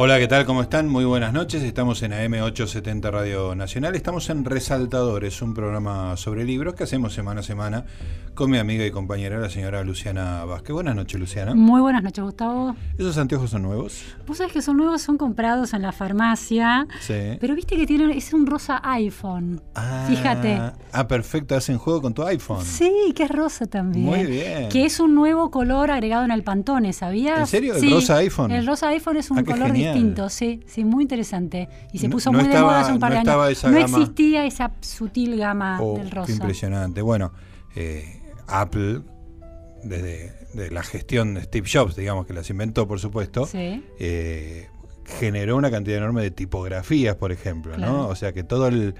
Hola, ¿qué tal? ¿Cómo están? Muy buenas noches. Estamos en AM870 Radio Nacional. Estamos en Resaltadores, un programa sobre libros que hacemos semana a semana con mi amiga y compañera, la señora Luciana Vázquez. Buenas noches, Luciana. Muy buenas noches, Gustavo. ¿Esos anteojos son nuevos? Vos sabés que son nuevos, son comprados en la farmacia. Sí. Pero viste que tienen, es un rosa iPhone. Ah, Fíjate. Ah, perfecto. Hacen juego con tu iPhone. Sí, que es rosa también. Muy bien. Que es un nuevo color agregado en el Pantone, ¿sabías? ¿En serio? ¿El Sí, rosa iPhone? El rosa iPhone es un Ah, color genial. Distinto, sí, sí, muy interesante. Y se puso no muy de estaba- moda hace un par no de años. no gama. existía esa sutil gama Oh, del qué rosa. impresionante. Bueno, eh, Apple, desde de la gestión de Steve Jobs, digamos que las inventó, por supuesto, Sí. eh, generó una cantidad enorme de tipografías, por ejemplo, Claro. ¿no? O sea que todo el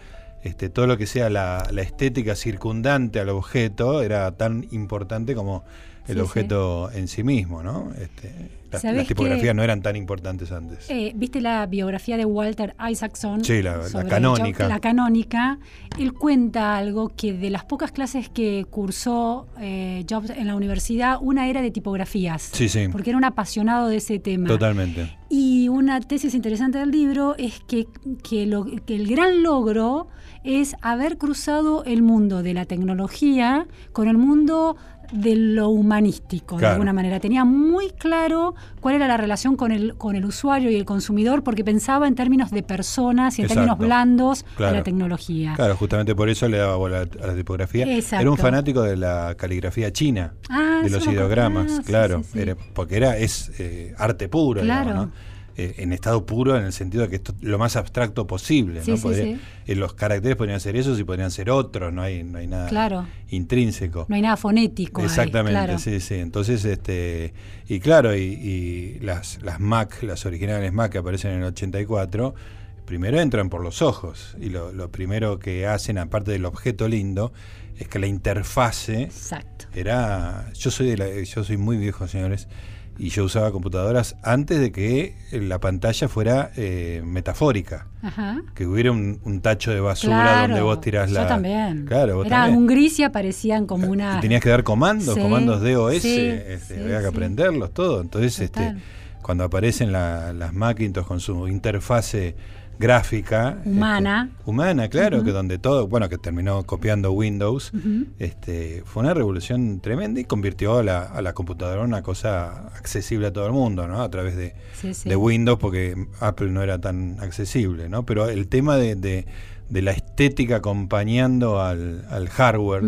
este, todo lo que sea la, la estética circundante al objeto era tan importante como el Sí, objeto en sí mismo, ¿no? Este, las, ¿Sabés las tipografías que- no eran tan importantes antes. Eh, ¿Viste la biografía de Walter Isaacson? Sí, la- canónica. La canónica. Él cuenta algo que de las pocas clases que cursó eh, Jobs en la universidad, una era de tipografías. Sí, sí, Porque era un apasionado de ese tema. totalmente. Y una tesis interesante del libro es que, que, lo- que el gran logro es haber cruzado el mundo de la tecnología con el mundo de lo humanístico, de alguna manera. Tenía muy claro cuál era la relación con el, con el usuario y el consumidor porque pensaba en términos de personas y en Exacto. términos blandos Claro. de la tecnología. Claro, justamente por eso le daba bola a la tipografía. Exacto. Era un fanático de la caligrafía china, Ah, de los ideogramas, Ah, sí, claro, sí, sí. era- porque era es eh, arte puro, Claro. digamos, ¿no? Eh, en estado puro en el sentido de que esto lo más abstracto posible, Sí, ¿no? sí, Podría- eh, los caracteres podrían ser esos y podrían ser otros, no hay, no hay nada Claro. intrínseco. No hay nada fonético. ahí, Exactamente, claro. sí, sí. Entonces, este, y claro, y, y las, las Mac, las originales Mac que aparecen en el 84, primero entran por los ojos. Y lo, lo primero que hacen, aparte del objeto lindo, es que la interfase Exacto. era. Yo soy de la, yo soy muy viejo, señores, y yo usaba computadoras antes de que la pantalla fuera eh, metafórica. Ajá. Que hubiera un, un tacho de basura Claro, donde vos tirás la. Yo también. Claro, vos Era también. un gris y aparecían como una. Y tenías que dar comandos, Sí, comandos DOS, sí, este, sí, había que aprenderlos todo. Entonces, este, cuando aparecen la- las Macintosh con su interfase gráfica Humana. este, humana, claro, que donde todo, bueno, que terminó copiando Windows, este, fue una revolución tremenda y convirtió a la, a la computadora en una cosa accesible a todo el mundo, ¿no? A través de, Sí, sí. de Windows, porque Apple no era tan accesible, ¿no? Pero el tema de, de- de la estética acompañando al, al hardware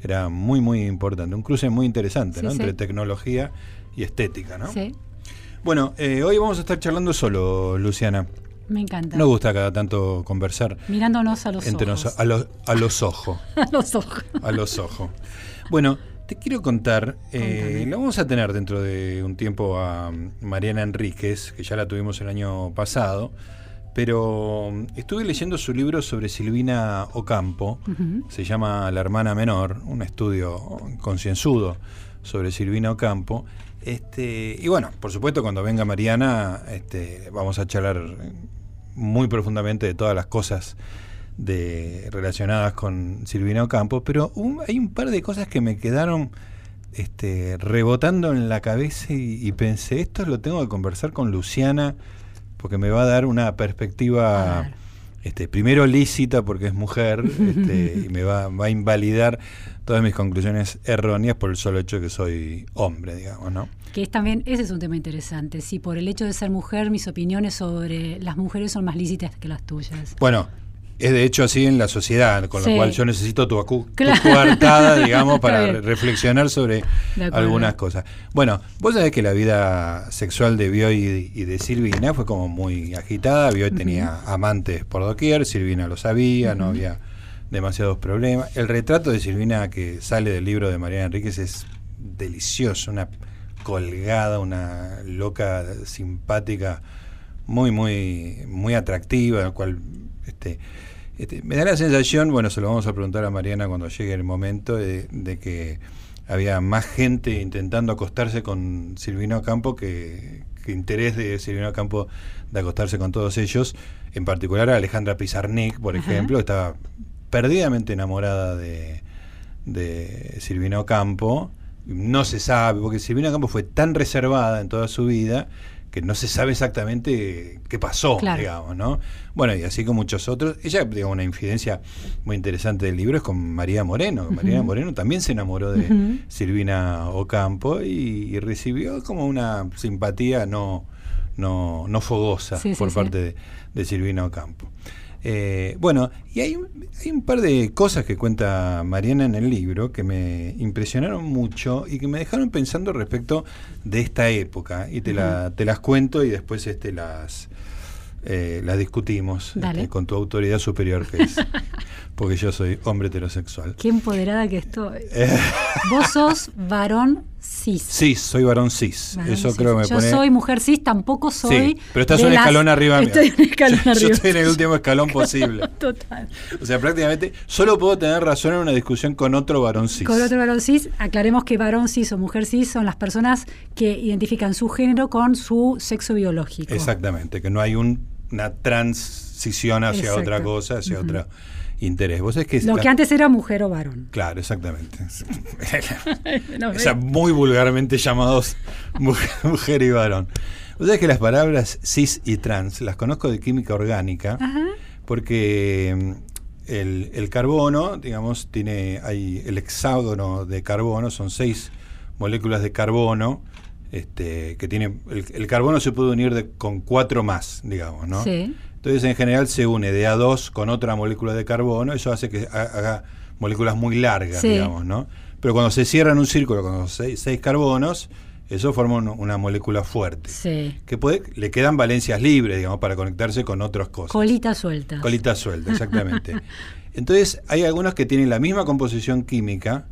era muy, muy importante. Un cruce muy interesante, Sí, ¿no? Entre tecnología y estética, ¿no? Sí, Bueno, eh, hoy vamos a estar charlando solo, Luciana. Me encanta. Nos gusta cada tanto conversar Mirándonos a los entre ojos. nos- a, los- a los ojos. a los ojos. A los ojos. Bueno, te quiero contar, eh, lo vamos a tener dentro de un tiempo a Mariana Enríquez, que ya la tuvimos el año pasado, pero mm, estuve leyendo su libro sobre Silvina Ocampo, se llama La hermana menor, un estudio concienzudo sobre Silvina Ocampo. Este, y bueno, por supuesto, cuando venga Mariana, este, vamos a charlar muy profundamente de todas las cosas de, relacionadas con Silvina Ocampo, pero hay un par de cosas que me quedaron este, rebotando en la cabeza y, y pensé, esto lo tengo que conversar con Luciana, porque me va a dar una perspectiva. Este, primero lícita porque es mujer este, y me va, va a invalidar todas mis conclusiones erróneas por el solo hecho de que soy hombre, digamos, ¿no? Que es también, ese es un tema interesante. Si por el hecho de ser mujer, mis opiniones sobre las mujeres son más lícitas que las tuyas. Bueno, es de hecho así en la sociedad, con Sí. lo cual yo necesito tu, acu- tu Claro. coartada, digamos, para re- reflexionar sobre algunas cosas. Bueno, vos sabés que la vida sexual de Bioy y de Silvina fue como muy agitada. Bioy tenía amantes por doquier, Silvina lo sabía, no había demasiados problemas. El retrato de Silvina que sale del libro de Mariana Enríquez es delicioso, una colgada, una loca simpática, muy, muy, muy atractiva, la cual este, este, me da la sensación, bueno, se lo vamos a preguntar a Mariana cuando llegue el momento, de, de que había más gente intentando acostarse con Silvino Campo que, que interés de Silvino Campo de acostarse con todos ellos, en particular a Alejandra Pizarnik, por Ajá. ejemplo, estaba perdidamente enamorada de, de Silvino Campo. No se sabe, porque Silvina Campo fue tan reservada en toda su vida que no se sabe exactamente qué pasó, Claro. digamos, ¿no? Bueno, y así con muchos otros. Ella, digamos, una infidencia muy interesante del libro es con María Moreno. María Moreno también se enamoró de. Silvina Ocampo y, y recibió como una simpatía no, no, no fogosa Sí, por sí. parte de, de Silvina Ocampo. Eh, bueno, y hay, un- hay un par de cosas que cuenta Mariana en el libro que me impresionaron mucho y que me dejaron pensando respecto de esta época. Y te, la- te las cuento y después este, las, eh, las discutimos este, con tu autoridad superior, que es. porque yo soy hombre heterosexual. Qué empoderada que estoy. Eh, Vos sos varón cis. cis, soy varón cis. Varón Eso cis. creo que me Yo pone. soy mujer cis, tampoco soy. Sí, pero estás un las- escalón arriba mío. Estoy un escalón Yo- arriba. Yo estoy en el último escalón posible. Total. O sea, prácticamente solo puedo tener razón en una discusión con otro varón cis. Con otro varón cis, aclaremos que varón cis o mujer cis son las personas que identifican su género con su sexo biológico. Exactamente, que no hay un- una transición hacia Exacto. otra cosa, hacia otro interés. Vos sabés que Lo la- que antes era mujer o varón. Claro, exactamente. No, o sea, muy vulgarmente llamados mujer, mujer y varón. Vos sabés que las palabras cis y trans las conozco de química orgánica. Ajá. porque mm, el, el carbono, digamos, tiene hay el hexágono de carbono, son seis moléculas de carbono, este, que tiene el, el carbono se puede unir de- con cuatro más, digamos, ¿no? Sí. Entonces en general se une de A2 con otra molécula de carbono, eso hace que ha- haga moléculas muy largas, Sí. digamos, ¿no? Pero cuando se cierra en un círculo con seis, seis carbonos, eso forma un- una molécula fuerte. Sí. Que puede, le quedan valencias libres, digamos, para conectarse con otras cosas. Colita suelta. Colita suelta, exactamente. Entonces, hay algunos que tienen la misma composición química,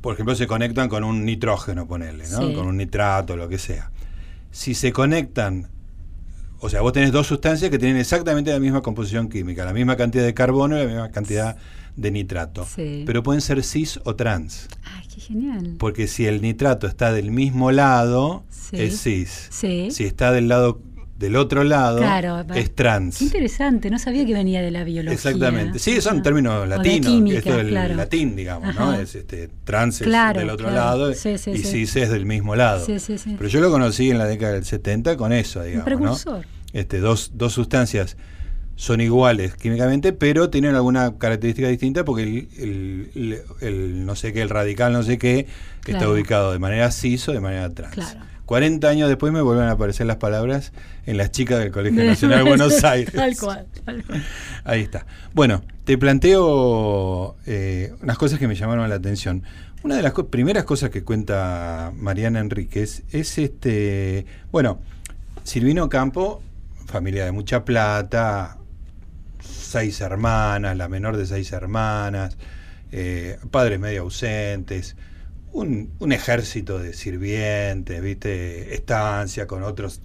por ejemplo, se conectan con un nitrógeno, ponerle, ¿no? Sí. Con un nitrato, lo que sea. Si se conectan, o sea, vos tenés dos sustancias que tienen exactamente la misma composición química, la misma cantidad de carbono y la misma cantidad de nitrato. Sí. Pero pueden ser cis o trans. Ay, qué genial. Porque si el nitrato está del mismo lado, Sí. es cis. Sí. Si está del lado del otro lado, Claro, es trans. Qué interesante, no sabía que venía de la biología. Exactamente. Sí, son Ah. términos latinos. química, esto es el latín, digamos, ¿no? Es este trans es Claro, del otro lado Sí, sí, y cis es del mismo lado. Pero yo lo conocí en la década del 70 con eso, digamos, ¿no? precursor. Este, dos, dos sustancias son iguales químicamente, pero tienen alguna característica distinta porque el, el- el- el no sé qué, el radical no sé qué, está ubicado de manera cis o de manera trans. Claro. 40 años después me vuelven a aparecer las palabras en las chicas del Colegio Nacional de Buenos Aires. Tal cual, tal cual. Ahí está. Bueno, te planteo eh, unas cosas que me llamaron la atención. Una de las co- primeras cosas que cuenta Mariana Enríquez es este, bueno, Silvino Campo, familia de mucha plata, seis hermanas, la menor de seis hermanas, eh, padres medio ausentes, un, un ejército de sirvientes, viste, estancia con otros,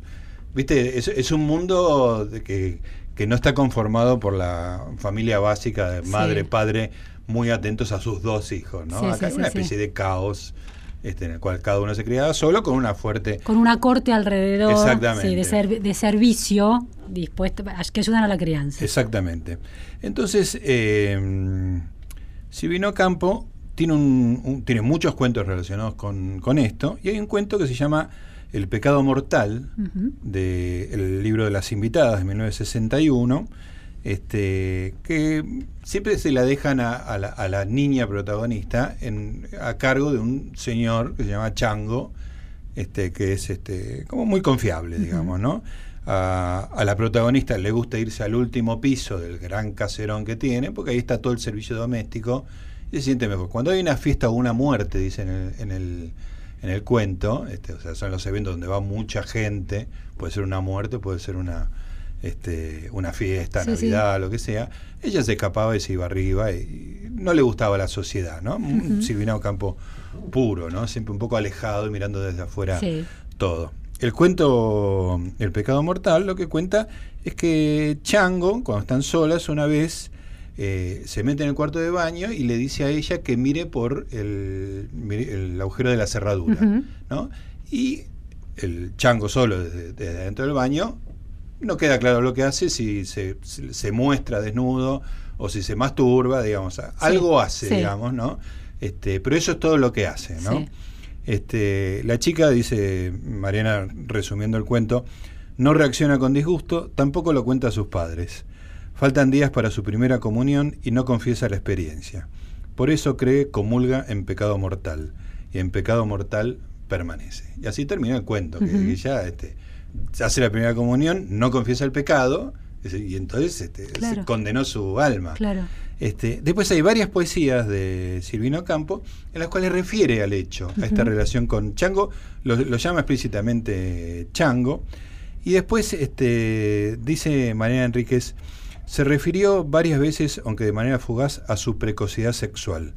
viste, es, es un mundo de que, que no está conformado por la familia básica de Sí. madre, padre, muy atentos a sus dos hijos, ¿no? Sí, Acá sí, hay una especie de caos este, en el cual cada uno se criaba solo con una fuerte Con una corte alrededor Exactamente. sí, de, serv- de servicio dispuesto a- que ayudan a la crianza. Exactamente. Entonces, eh, Silvino Campo tiene, un, un- tiene muchos cuentos relacionados con, con esto, y hay un cuento que se llama El pecado mortal, del libro de las invitadas de 1961, este, que siempre se la dejan a, a la, a la niña protagonista en, a cargo de un señor que se llama Chango, este, que es este, como muy confiable, digamos, ¿no? A, a la protagonista le gusta irse al último piso del gran caserón que tiene, porque ahí está todo el servicio doméstico se siente mejor. Cuando hay una fiesta o una muerte, dice en el, en el, en el cuento, este, o sea, son los eventos donde va mucha gente, puede ser una muerte, puede ser una, este, una fiesta, Sí, sí. Navidad, lo que sea, ella se escapaba y se iba arriba y, no le gustaba la sociedad, ¿no? Un Silvina Ocampo puro, ¿no? Siempre un poco alejado y mirando desde afuera Sí. todo. El cuento El pecado mortal lo que cuenta es que Chango, cuando están solas, una vez eh, se mete en el cuarto de baño y le dice a ella que mire por el, agujero de la cerradura. ¿no? Y el Chango solo desde, desde dentro del baño no queda claro lo que hace, si se, se- se muestra desnudo o si se masturba, digamos, algo hace, sí. digamos, ¿no? Este, pero eso es todo lo que hace, ¿no? Sí. Este, la chica, dice Mariana resumiendo el cuento, no reacciona con disgusto, tampoco lo cuenta a sus padres. Faltan días para su primera comunión y no confiesa la experiencia. Por eso cree, comulga en pecado mortal, y en pecado mortal permanece. Y así termina el cuento, que, ya este, hace la primera comunión, no confiesa el pecado, y entonces este, se condenó su alma. Claro. Este, después hay varias poesías de Silvino Campo en las cuales refiere al hecho, a esta relación con Chango, lo, llama explícitamente Chango, y después este, dice María Enríquez, se refirió varias veces, aunque de manera fugaz, a su precocidad sexual.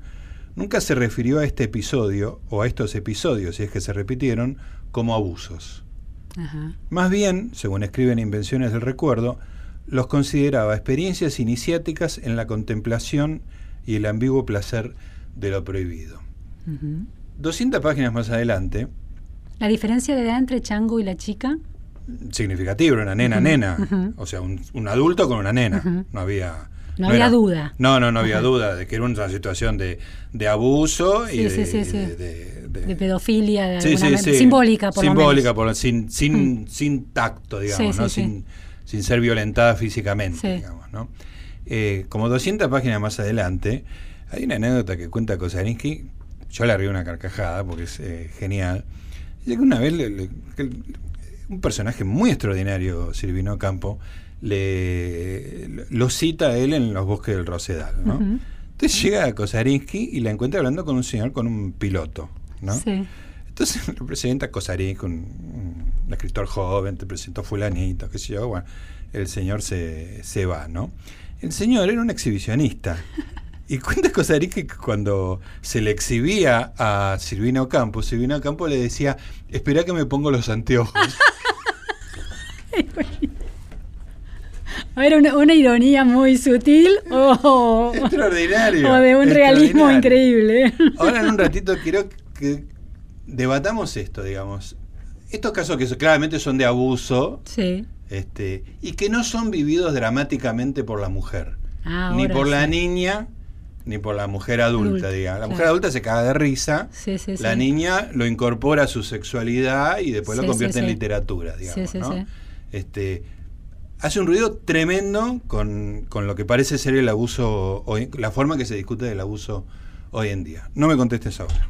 Nunca se refirió a este episodio, o a estos episodios, si es que se repitieron, como abusos. Más bien, según escriben Invenciones del Recuerdo, los consideraba experiencias iniciáticas en la contemplación y el ambiguo placer de lo prohibido. 200 páginas más adelante. ¿La diferencia de edad entre Chango y la chica? Significativa, una nena, nena. O sea, un, adulto con una nena. No había. No, había duda. No, no, no había duda de que era una situación de, abuso y de, de, pedofilia, simbólica por simbólica, lo Por, sin, sin, sin tacto, digamos, ¿no? sin, sin ser violentada físicamente, digamos, ¿no? Eh, como 200 páginas más adelante, hay una anécdota que cuenta Kosarinsky, yo le río una carcajada porque es eh, genial. Dice que una vez un personaje muy extraordinario, Silvino Campo, le, lo cita a él en los bosques del Rosedal, ¿no? Entonces llega a Kosarinsky y la encuentra hablando con un señor, con un piloto, ¿no? Entonces le presenta a Kosarinsky, un, un escritor joven, te presentó fulanito, qué sé yo, bueno, el señor se, se va, ¿no? El señor era un exhibicionista. Y cuenta Cosarí que cuando se le exhibía a Silvino Campos, Silvino Campos le decía, espera que me pongo los anteojos. A ver, una, ironía muy sutil o, extraordinario, o de un realismo increíble. Ahora en un ratito quiero que debatamos esto, digamos. Estos casos que claramente son de abuso este, y que no son vividos dramáticamente por la mujer, ah, ni por la niña, ni por la mujer adulta, digamos. La mujer adulta se caga de risa, la niña lo incorpora a su sexualidad y después lo convierte en literatura, digamos. Este, hace un ruido tremendo con, con, lo que parece ser el abuso, la forma que se discute del abuso hoy en día. No me contestes ahora.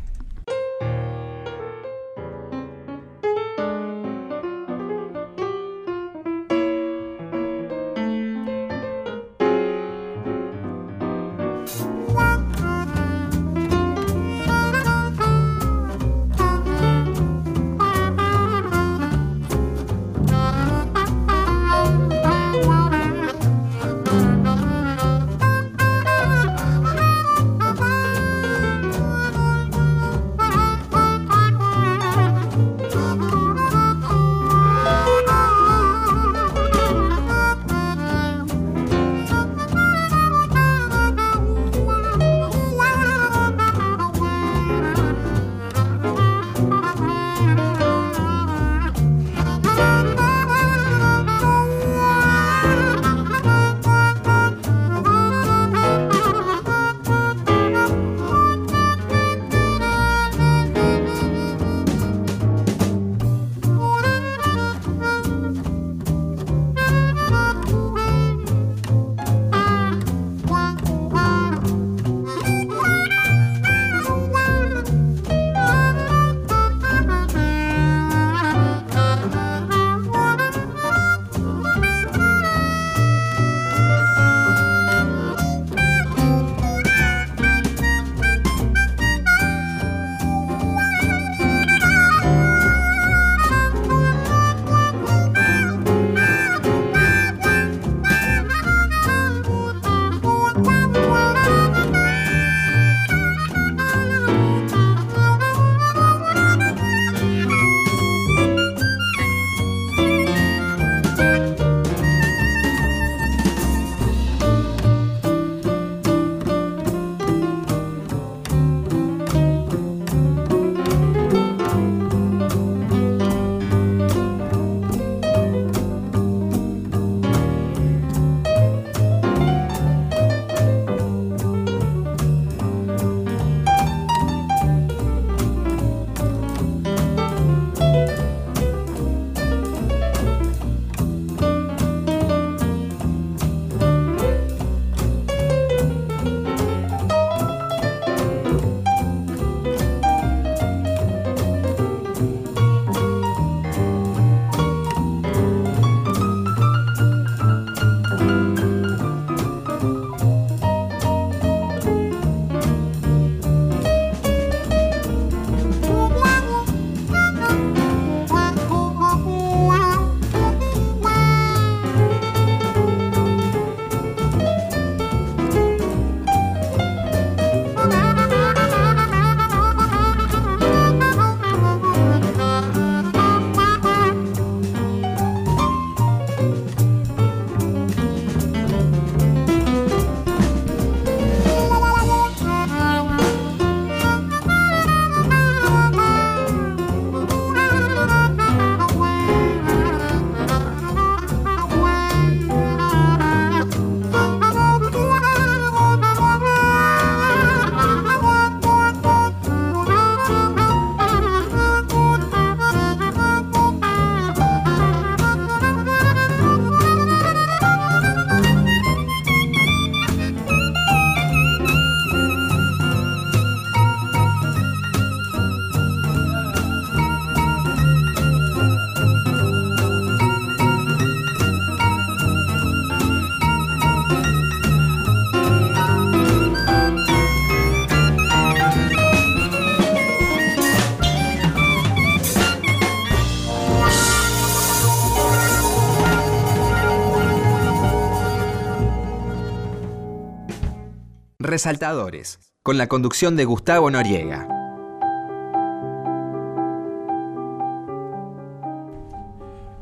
Resaltadores, con la conducción de Gustavo Noriega.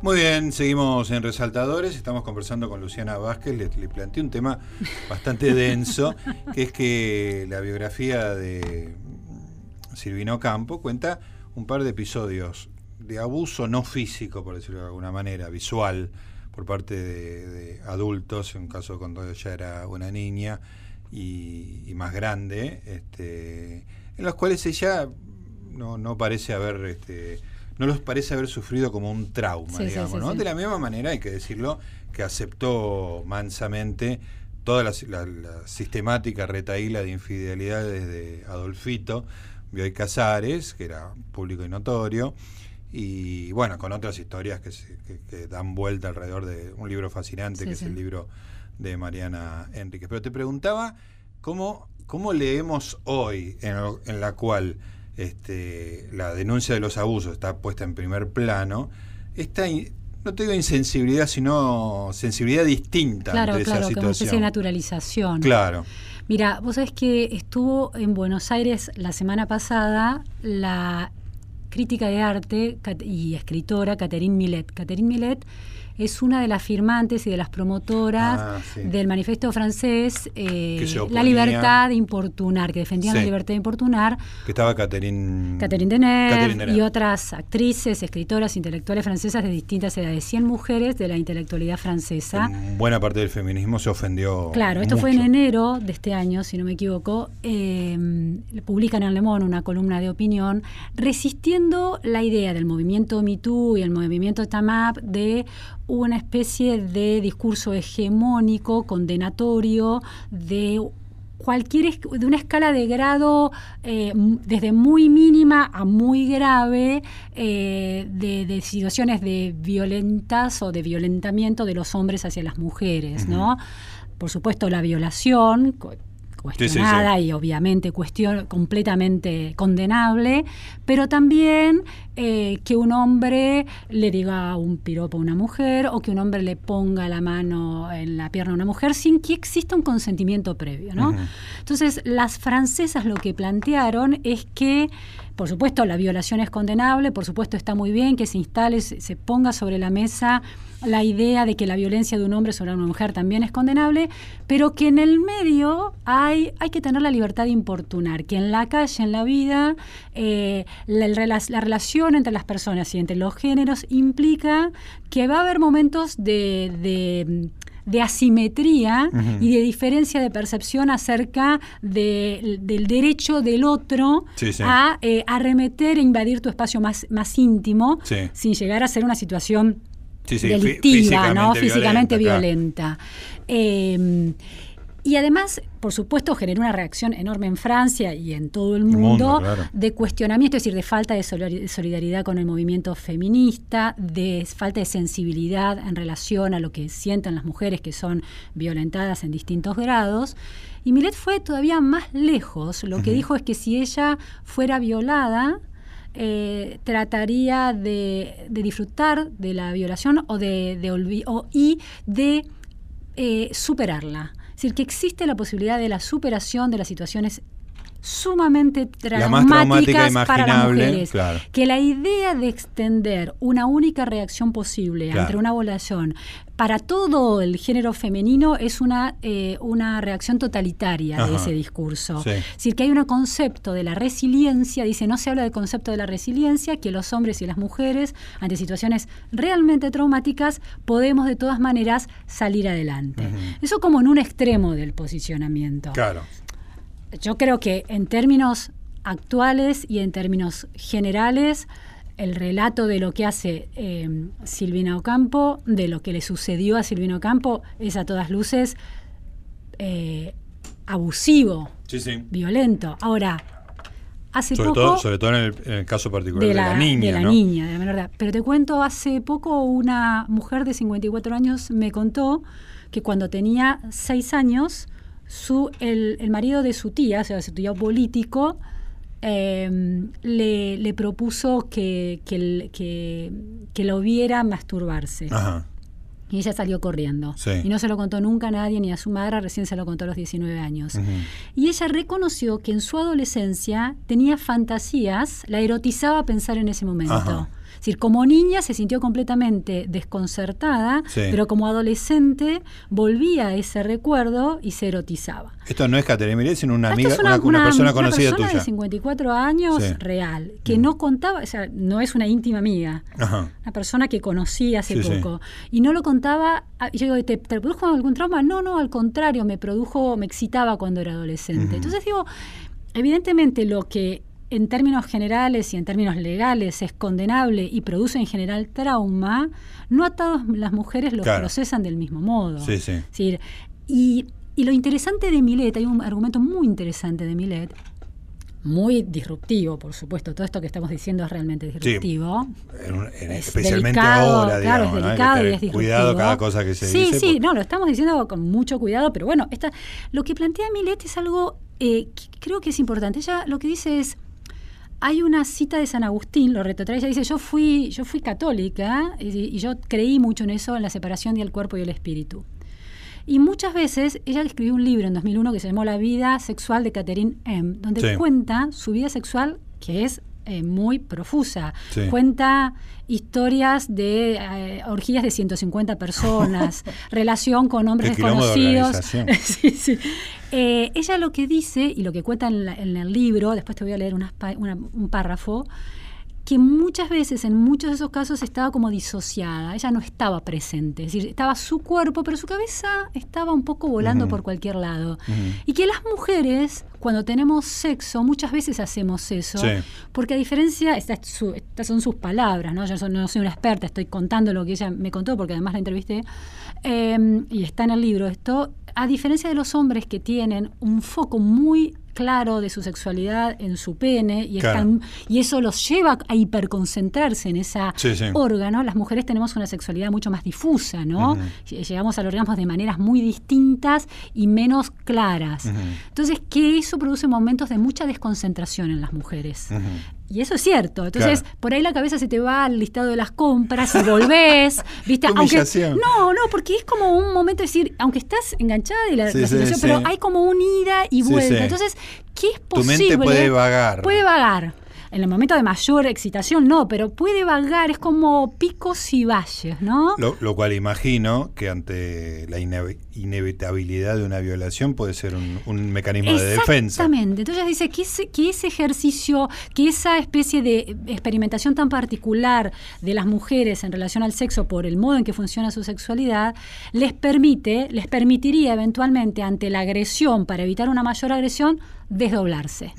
Muy bien, seguimos en Resaltadores, estamos conversando con Luciana Vázquez, le, le planteé un tema bastante denso, que es que la biografía de Silvino Campo cuenta un par de episodios de abuso no físico, por decirlo de alguna manera, visual, por parte de, adultos, en un caso cuando ella era una niña y, más grande, este, en los cuales ella no, no parece haber... Este, no los parece haber sufrido como un trauma, digamos, ¿no? De la misma manera, hay que decirlo, que aceptó mansamente toda la, sistemática retaíla de infidelidades de Adolfito, Bioy Casares, que era público y notorio, y bueno, con otras historias que, dan vuelta alrededor de un libro fascinante, que es el libro de Mariana Enríquez. Pero te preguntaba cómo, cómo leemos hoy, en, en la cual este, la denuncia de los abusos está puesta en primer plano, esta, no te digo insensibilidad, sino sensibilidad distinta claro, ante claro, esa situación. Como especie de naturalización. Claro. Mira, vos sabés que estuvo en Buenos Aires la semana pasada la crítica de arte y escritora Catherine Millet. Catherine Millet es una de las firmantes y de las promotoras ah, del manifiesto francés eh, La libertad de importunar, que defendían la libertad de importunar. Que estaba Catherine, Catherine Deneuve y otras actrices, escritoras, intelectuales francesas de distintas edades. 100 mujeres de la intelectualidad francesa. buena parte del feminismo se ofendió. Claro, esto fue en enero de este año, si no me equivoco. Eh, publican en Le Monde una columna de opinión resistiendo la idea del movimiento MeToo y el movimiento TAMAP de una especie de discurso hegemónico, condenatorio, de cualquier de una escala de grado eh, desde muy mínima a muy grave eh, de, situaciones de violentas o de violentamiento de los hombres hacia las mujeres, ¿no? Por supuesto la violación, cuestionada y obviamente cuestión completamente condenable, pero también eh, que un hombre le diga un piropo a una mujer o que un hombre le ponga la mano en la pierna a una mujer sin que exista un consentimiento previo. ¿no? Entonces, las francesas lo que plantearon es que por supuesto, la violación es condenable, por supuesto está muy bien que se instale, se ponga sobre la mesa la idea de que la violencia de un hombre sobre una mujer también es condenable, pero que en el medio hay, hay que tener la libertad de importunar, que en la calle, en la vida, eh, la, relación entre las personas y entre los géneros implica que va a haber momentos de de asimetría y de diferencia de percepción acerca del derecho del otro a eh, arremeter e invadir tu espacio más, más íntimo sin llegar a ser una situación delictiva, ¿no? físicamente violenta. Em, y además, por supuesto, generó una reacción enorme en Francia y en todo el mundo, de cuestionamiento, es decir, de falta de solidaridad con el movimiento feminista, de falta de sensibilidad en relación a lo que sienten las mujeres que son violentadas en distintos grados. Y Milet fue todavía más lejos. Lo que dijo es que si ella fuera violada, eh, trataría de, disfrutar de la violación o de, de y de eh, superarla. Es decir, que existe la posibilidad de la superación de las situaciones sumamente traumáticas para las mujeres. Que la idea de extender una única reacción posible ante una violación para todo el género femenino es una, eh, una reacción totalitaria de ese discurso. Es decir, que hay un concepto de la resiliencia, dice, no se habla del concepto de la resiliencia, que los hombres y las mujeres, ante situaciones realmente traumáticas, podemos de todas maneras salir adelante. Eso como en un extremo del posicionamiento. Claro yo creo que en términos actuales y en términos generales, el relato de lo que hace eh, Silvina Ocampo, de lo que le sucedió a Silvina Ocampo, es a todas luces eh, abusivo, violento. Ahora, hace sobre poco... Todo, sobre todo en el, caso particular de la, niña. De la niña, de la menor edad. Pero te cuento, hace poco una mujer de 54 años me contó que cuando tenía 6 años su, el, el, marido de su tía, o sea, su tía político, em, le, le, propuso que, que, que, lo viera masturbarse. Y ella salió corriendo. Sí. Y no se lo contó nunca a nadie, ni a su madre, recién se lo contó a los 19 años. Y ella reconoció que en su adolescencia tenía fantasías, la erotizaba pensar en ese momento. Ajá. Es decir, como niña se sintió completamente desconcertada, Sí. pero como adolescente volvía a ese recuerdo y se erotizaba. Esto no es Caterina Miret, sino una amiga, es una, una persona conocida persona tuya. de 54 años Sí. real, que Mm. no contaba, o sea, no es una íntima amiga, Ajá. una persona que conocí hace Sí, poco. Y no lo contaba. ah, Yo digo, ¿te, te produjo algún trauma? No, no, al contrario, me produjo, me excitaba cuando era adolescente. Entonces digo, evidentemente lo que en términos generales y en términos legales es condenable y produce en general trauma, no a todas las mujeres lo Claro. procesan del mismo modo. Sí, sí. Es decir, y, y lo interesante de Milet, hay un argumento muy interesante de Milet, muy disruptivo, por supuesto, todo esto que estamos diciendo es realmente disruptivo. En un- en- Es especialmente delicado, ahora, delicado y es disruptivo. Cuidado cada cosa que se sí, dice. Sí, porque- no, lo estamos diciendo con mucho cuidado, pero bueno, esta, lo que plantea Milet es algo eh, que creo que es importante. Ella lo que dice es, hay una cita de San Agustín, lo retrotrae, ella dice, yo fui, yo fui católica y, y yo creí mucho en eso, en la separación del cuerpo y el espíritu. Y muchas veces ella escribió un libro en 2001 que se llamó La vida sexual de Catherine M., donde Sí. cuenta su vida sexual, que es eh, muy profusa. Sí. Cuenta historias de eh, orgías de 150 personas, relación con hombres Qué quilombo de desconocidos. organización. Sí, sí. Eh, ella lo que dice y lo que cuenta en, la- en el libro, después te voy a leer unas pa- una- un párrafo, que muchas veces, en muchos de esos casos, estaba como disociada, ella no estaba presente, es decir, estaba su cuerpo, pero su cabeza estaba un poco volando por cualquier lado. Y que las mujeres, cuando tenemos sexo, muchas veces hacemos eso, Sí. porque a diferencia, esta es su- estas son sus palabras, ¿no? yo no soy una experta, estoy contando lo que ella me contó, porque además la entrevisté, eh, y está en el libro esto, a diferencia de los hombres que tienen un foco muy claro de su sexualidad en su pene y, Claro. están- y eso los lleva a hiperconcentrarse en Sí, sí. órgano, las mujeres tenemos una sexualidad mucho más difusa, ¿no? Ujú. Lle- Llegamos al orgasmo de maneras muy distintas y menos claras. Entonces, que eso produce momentos de mucha desconcentración en las mujeres. Ujú. Y eso es cierto. Entonces, Claro. por ahí la cabeza se te va al listado de las compras y volvés, ¿viste? Aunque, no, no, porque es como un momento de decir, aunque estás enganchada y la, Sí, la situación, sí. pero hay como un ida y vuelta. Entonces, ¿qué es Tu posible? mente puede vagar. Puede vagar. En el momento de mayor excitación no, pero puede vagar, es como picos y valles, ¿no? Lo, lo cual imagino que ante la ine- inevitabilidad de una violación puede ser un, un mecanismo de defensa. Exactamente. Entonces dice que ese, que ese ejercicio, que esa especie de experimentación tan particular de las mujeres en relación al sexo por el modo en que funciona su sexualidad, les permite, les permitiría eventualmente ante la agresión, para evitar una mayor agresión, desdoblarse.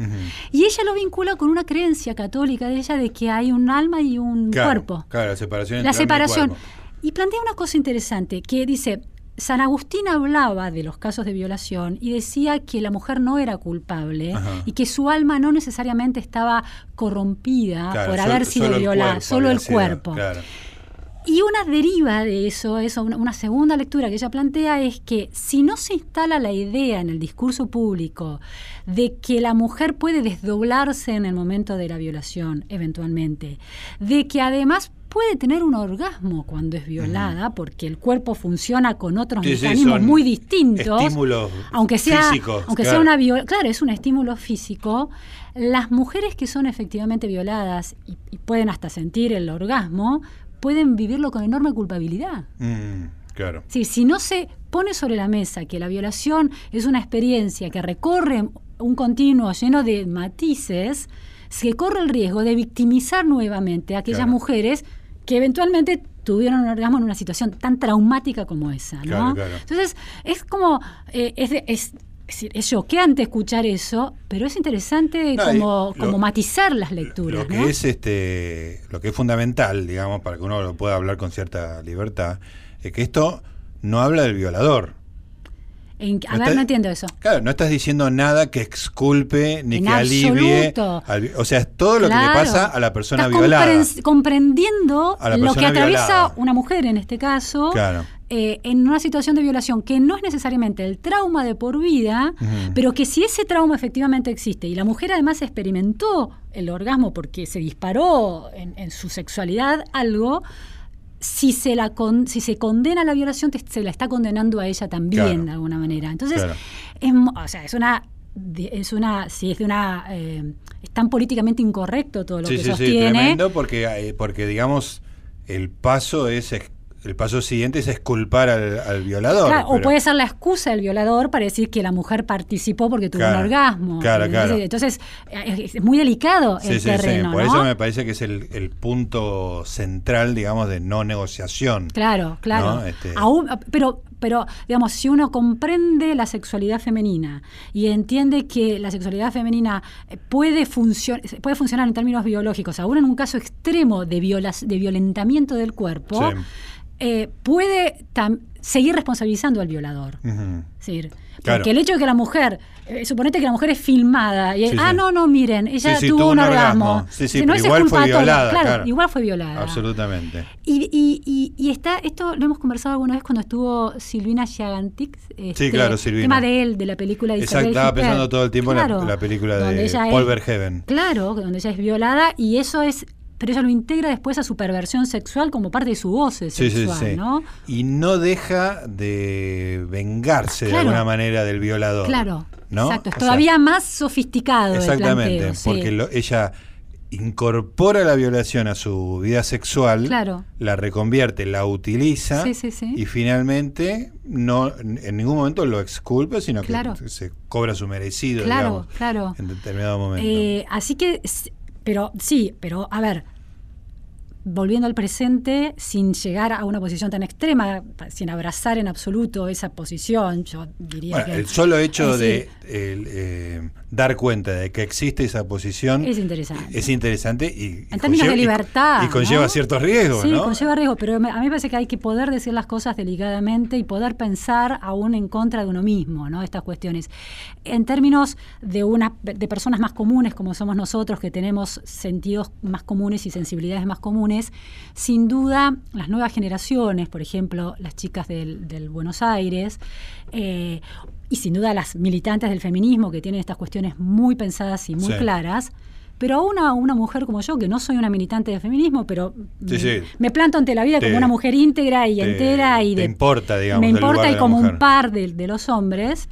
Y ella lo vincula con una creencia católica de ella de que hay un alma y un Claro, cuerpo. Claro, la separación La entre y separación. Y plantea una cosa interesante, que dice, San Agustín hablaba de los casos de violación y decía que la mujer no era culpable Ajá. y que su alma no necesariamente estaba corrompida Claro, por haber sido solo el violada, cuerpo solo el sido, cuerpo. claro. Y una deriva de eso, eso una, una segunda lectura que ella plantea es que si no se instala la idea en el discurso público de que la mujer puede desdoblarse en el momento de la violación, eventualmente, de que además puede tener un orgasmo cuando es violada, porque el cuerpo funciona con otros Sí, mecanismos muy distintos, estímulos aunque sea, físicos, aunque sea claro. una viola- claro, es un estímulo físico. Las mujeres que son efectivamente violadas y, y pueden hasta sentir el orgasmo, pueden vivirlo con enorme culpabilidad. Mm, claro. Sí, si no se pone sobre la mesa que la violación es una experiencia que recorre un continuo lleno de matices, se corre el riesgo de victimizar nuevamente a aquellas Claro. mujeres que eventualmente tuvieron un orgasmo en una situación tan traumática como esa, ¿no? Claro, claro. Entonces, es como, eh, es, de- es, es decir, es choqueante escuchar eso, pero es interesante No, como, lo- como matizar las lecturas, Lo que ¿no? es este, lo que es fundamental, digamos, para que uno lo pueda hablar con cierta libertad, es que esto no habla del violador. En- a no ver, está- no entiendo eso. Claro, no estás diciendo nada que exculpe ni En que alivie. al o sea, es todo lo que le Claro. pasa a la persona Estás violada. compren- comprendiendo la lo que persona atraviesa violada. una mujer en este caso. Claro. Eh, en una situación de violación que no es necesariamente el trauma de por vida, pero que si ese trauma efectivamente existe y la mujer además experimentó el orgasmo porque se disparó en, en su sexualidad algo, si se la con- si se condena la violación, te- se la está condenando a ella también Claro. de alguna manera. Entonces, Claro. es, mo- o sea, es una es una sí es de una eh, es tan políticamente incorrecto todo lo sí, que sí, sí, sostiene. tremendo porque, eh, porque digamos, el paso es el paso siguiente es exculpar al, al violador. Claro, o puede ser la excusa del violador para decir que la mujer participó porque tuvo Claro, un orgasmo. claro, claro. Entonces, Entonces, es, muy delicado Sí, el sí, terreno, sí. Por ¿no? eso me parece que es el, el punto central, digamos, de no negociación. Claro, claro. ¿no? Este- Aún- pero, pero, digamos, si uno comprende la sexualidad femenina y entiende que la sexualidad femenina eh, puede, funcio- puede funcionar en términos biológicos, aún en un caso extremo de, violas- de violentamiento del cuerpo, Sí. Eh, puede seguir responsabilizando al violador. Claro. porque el hecho de que la mujer, eh, suponete que la mujer es filmada y Sí, ah, sí. no, no, miren, ella Sí, sí, tuvo, un orgasmo. orgasmo. Sí, sí, Si no pero es igual fue violada, Claro, claro. igual fue violada. Absolutamente. Y, y, y, y está, esto lo hemos conversado alguna vez cuando estuvo Silvina Gigantic. Este, claro, Silvina. tema de él, de la película de Exacto, estaba pensando todo el tiempo en la- la, película de Paul Verhoeven. Claro, donde ella es violada y eso es. Pero ella lo integra después a su perversión sexual como parte de su Sí, sexual, sí, sí. ¿no? Y no deja de vengarse de alguna manera del violador. Claro, ¿no? exacto. Es O sea, todavía más sofisticado el Exactamente, planteo, porque lo- ella incorpora la violación a su vida sexual, Claro. la reconvierte, la utiliza Sí, sí, sí. y finalmente no en ningún momento lo exculpa, sino Claro. que se cobra su merecido, Claro, digamos, claro. en determinado momento. Eh, así que, pero sí, pero a ver, volviendo al presente, sin llegar a una posición tan extrema, sin abrazar en absoluto esa posición, yo diría Bueno, que... el solo hecho de el, eh, dar cuenta de que existe esa posición Es interesante. es interesante y, En términos de conlleva- y- libertad. y, conlleva ¿no? ciertos riesgos, Sí, ¿no? conlleva riesgos, pero a mí me parece que hay que poder decir las cosas delicadamente y poder pensar aún en contra de uno mismo, ¿no? Estas cuestiones. En términos de una de personas más comunes como somos nosotros, que tenemos sentidos más comunes y sensibilidades más comunes, sin duda las nuevas generaciones, por ejemplo, las chicas del, del Buenos Aires, eh, y sin duda las militantes del feminismo que tienen estas cuestiones muy pensadas y muy Sí. claras, pero a una mujer como yo, que no soy una militante del feminismo, pero Sí, me, sí. me planto ante la vida Te- como una mujer íntegra y te- entera y te de, importa, digamos, me importa lugar y de como mujer. un par de, de los hombres,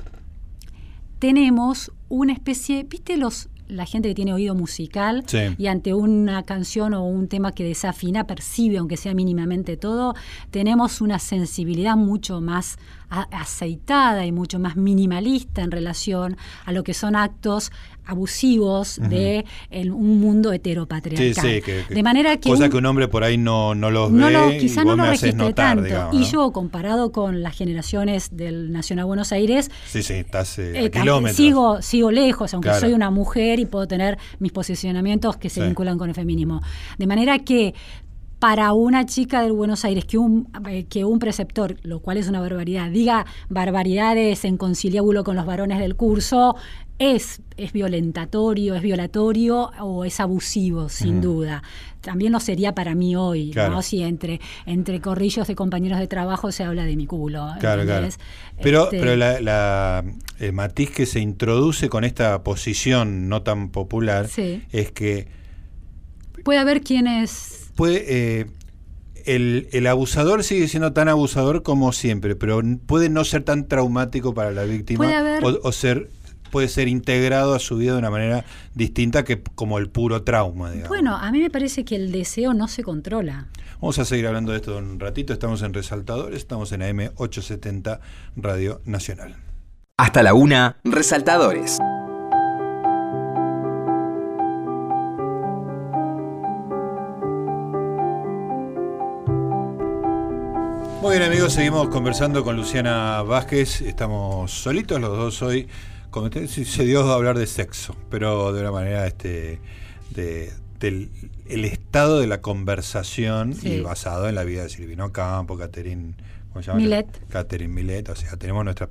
tenemos una especie, ¿viste los la gente que tiene oído musical Sí. y ante una canción o un tema que desafina percibe aunque sea mínimamente todo, tenemos una sensibilidad mucho más aceitada y mucho más minimalista en relación a lo que son actos abusivos de el- un mundo Sí, heteropatriarcal. sí, que, que- de manera que cosa un- que un hombre por ahí no, no los no ve lo, y quizá vos no lo registre notar, tanto. digamos, y ¿no? yo, comparado con las generaciones del Nacional Buenos Aires, Sí, sí, estás eh, eh, kilómetros. sigo, sigo lejos, aunque Claro. soy una mujer y puedo tener mis posicionamientos que se Sí. vinculan con el feminismo. De manera que para una chica del Buenos Aires que un, eh, que un preceptor, lo cual es una barbaridad, diga barbaridades en conciliábulo con los varones del curso, es, es violentatorio, es violatorio o es abusivo, sin duda. También lo sería para mí hoy, Claro. ¿no? Si entre, entre corrillos de compañeros de trabajo se habla de mi culo. Claro, claro. Pero, Este, pero la, la- el matiz que se introduce con esta posición no tan popular Sí. es que Puede haber quienes puede eh, el, el abusador sigue siendo tan abusador como siempre, pero puede no ser tan traumático para la víctima Puede haber- o, o ser puede ser integrado a su vida de una manera distinta que como el puro trauma. Digamos. Bueno, a mí me parece que el deseo no se controla. Vamos a seguir hablando de esto en un ratito. Estamos en Resaltadores, estamos en AM 870 Radio Nacional. Hasta la una, resaltadores. Muy bien amigos, seguimos conversando con Luciana Vázquez. Estamos solitos los dos hoy. Como se dio a hablar de sexo, pero de una manera este de, del el estado de la conversación Sí. y basado en la vida de Silvino Campo, Catherine, ¿cómo se llama? Millet. Catherine Millet, o sea, tenemos nuestra,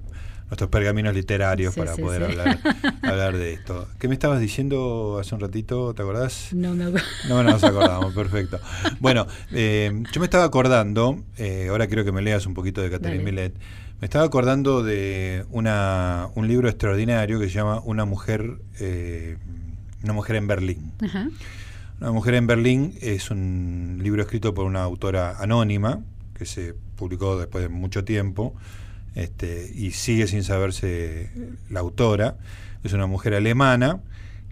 nuestros pergaminos literarios Sí, para sí, poder sí. hablar, hablar de esto. ¿Qué me estabas diciendo hace un ratito? ¿Te acordás? No me acuerdo. No nos acordamos, perfecto. Bueno, eh, yo me estaba acordando, eh, ahora quiero que me leas un poquito de Catherine Dale. Millet, me estaba acordando de una, un libro extraordinario que se llama Una mujer, eh, una mujer en Berlín. Ajá. Una mujer en Berlín es un libro escrito por una autora anónima que se publicó después de mucho tiempo este, y sigue sin saberse la autora. Es una mujer alemana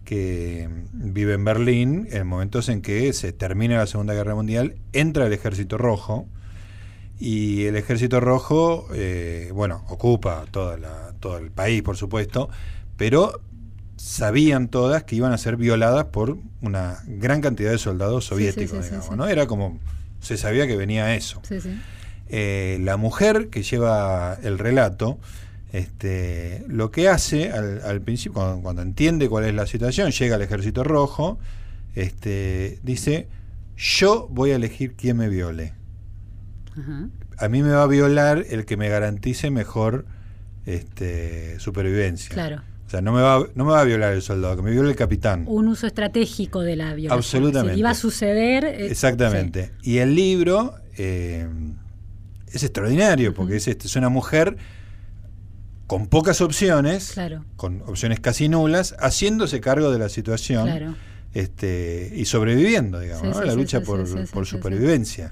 que vive en Berlín en momentos en que se termina la Segunda Guerra Mundial, entra el Ejército Rojo y el Ejército Rojo, eh, bueno, ocupa toda la, todo el país, por supuesto, pero sabían todas que iban a ser violadas por una gran cantidad de soldados soviéticos, digamos, ¿no? Era como, se sabía que venía eso. Eh, la mujer que lleva el relato, este, lo que hace al, principio, cuando, entiende cuál es la situación, llega al ejército rojo, este, dice, yo voy a elegir quién me viole. A mí me va a violar el que me garantice mejor este, supervivencia. Claro. O sea, no me, va, no me va a violar el soldado, que me viole el capitán. Un uso estratégico de la violación. Absolutamente. iba a suceder. Eh, Exactamente. Y el libro eh, es extraordinario, porque es, este, es una mujer con pocas opciones, con opciones casi nulas, haciéndose cargo de la situación. Claro este, y sobreviviendo, digamos, la lucha por, por supervivencia.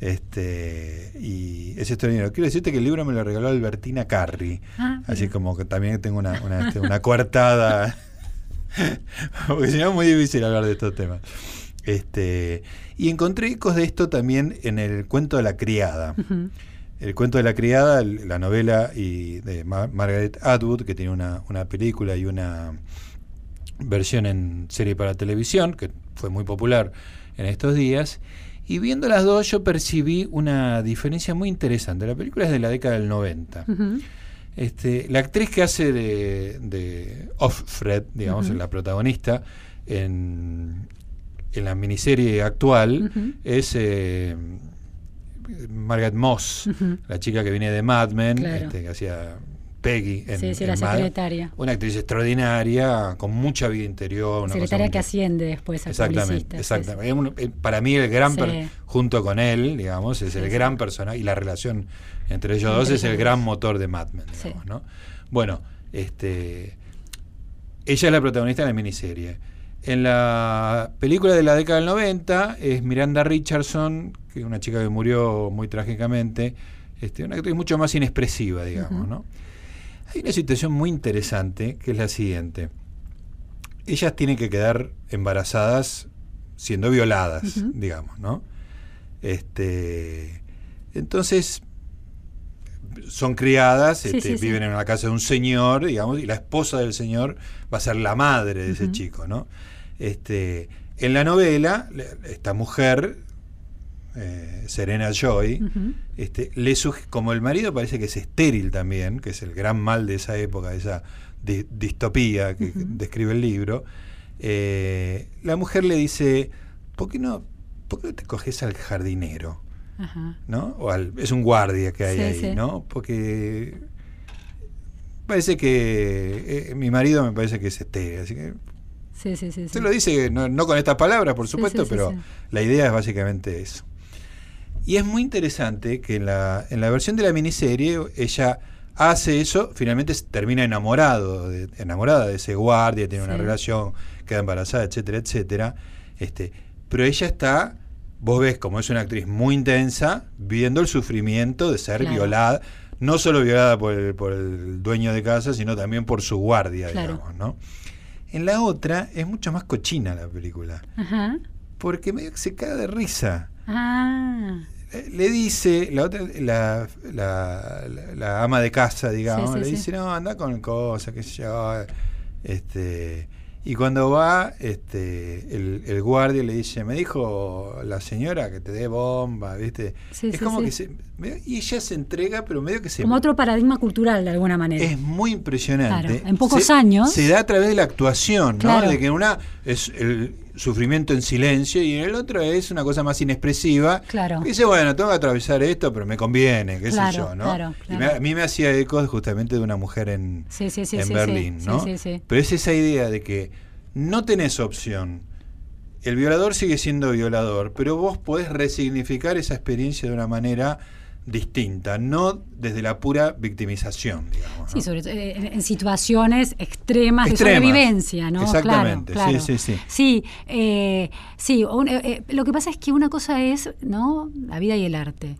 Este, y es extraordinario. Quiero decirte que el libro me lo regaló Albertina Carri, ah, así como que también tengo una, una, este, una coartada, porque si no es muy difícil hablar de estos temas. Este, y encontré ecos de esto también en el cuento de la criada. El cuento de la criada, la novela y de Margaret Atwood, que tiene una, una película y una versión en serie para televisión, que fue muy popular en estos días. Y viendo las dos yo percibí una diferencia muy interesante. La película es de la década del 90. este, la actriz que hace de, de Off-Fred, digamos, la protagonista, en, en, la miniserie actual, es eh, Margaret Moss, la chica que viene de Mad Men, este, que hacía Peggy en, sí, sí, la secretaria. Una actriz extraordinaria, con mucha vida interior. Una secretaria que asciende después a Exactamente, exactamente. Eh, para mí el gran, junto con él, digamos, es el gran personaje y la relación entre ellos dos es el gran motor de Mad Men. ¿no? Bueno, este, ella es la protagonista de la miniserie. En la película de la década del 90 es Miranda Richardson, que es una chica que murió muy trágicamente, este, una actriz mucho más inexpresiva, digamos, ¿no? Hay una situación muy interesante que es la siguiente. Ellas tienen que quedar embarazadas siendo violadas, digamos, ¿no? Este, entonces son criadas, este, viven en la casa de un señor, digamos, y la esposa del señor va a ser la madre de ese chico, ¿no? Este, en la novela, esta mujer eh, Serena Joy, este, le como el marido parece que es estéril también, que es el gran mal de esa época, de esa distopía que describe el libro, eh, la mujer le dice, ¿por qué no, por qué no te coges al jardinero? ¿No? O es un guardia que hay ahí, ¿no? Porque parece que eh, mi marido me parece que es estéril, así que Sí, sí, sí. Se lo dice, no, no, con estas palabras, por supuesto, pero la idea es básicamente eso. Y es muy interesante que en la, en la versión de la miniserie ella hace eso, finalmente termina enamorado, de, enamorada de ese guardia, tiene una relación, queda embarazada, etcétera, etcétera. Este, pero ella está, vos ves como es una actriz muy intensa, viendo el sufrimiento de ser violada, no solo violada por el, por el dueño de casa, sino también por su guardia, digamos, ¿no? En la otra es mucho más cochina la película. Porque medio que se cae de risa. Ah le dice, la otra, la, la, ama de casa, digamos, le dice, no, anda con cosas, qué sé yo. Este, y cuando va, este, el, guardia le dice, me dijo la señora que te dé bomba, ¿viste? es como que se, y ella se entrega, pero medio que se... Como otro paradigma cultural, de alguna manera. Es muy impresionante. en pocos años. Se da a través de la actuación, ¿no? De que una es el sufrimiento en silencio y en el otro es una cosa más inexpresiva. Claro. dice, bueno, tengo que atravesar esto, pero me conviene, qué sé yo, ¿no? Y a mí me hacía eco justamente de una mujer en, en Berlín, ¿no? Pero es esa idea de que no tenés opción. El violador sigue siendo violador, pero vos podés resignificar esa experiencia de una manera distinta, no desde la pura victimización, digamos. Sí, sobre todo eh, en situaciones extremas, de sobrevivencia, ¿no? Exactamente, claro, sí, sí, sí. Sí, eh, sí eh, lo que pasa es que una cosa es, ¿no? La vida y el arte.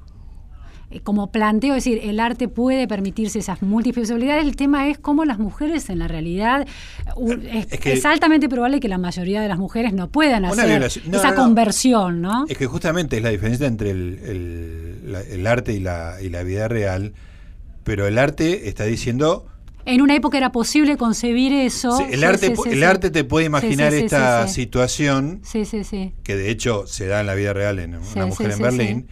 Eh, como planteo, es decir, el arte puede permitirse esas múltiples posibilidades. El tema es cómo las mujeres en la realidad es, altamente probable que la mayoría de las mujeres no puedan hacer esa conversión, ¿no? Es que justamente es la diferencia entre el, arte y la, y la vida real, pero el arte está diciendo en una época era posible concebir eso. el, arte, el arte te puede imaginar esta situación, sí, que de hecho se da en la vida real en una mujer en Berlín,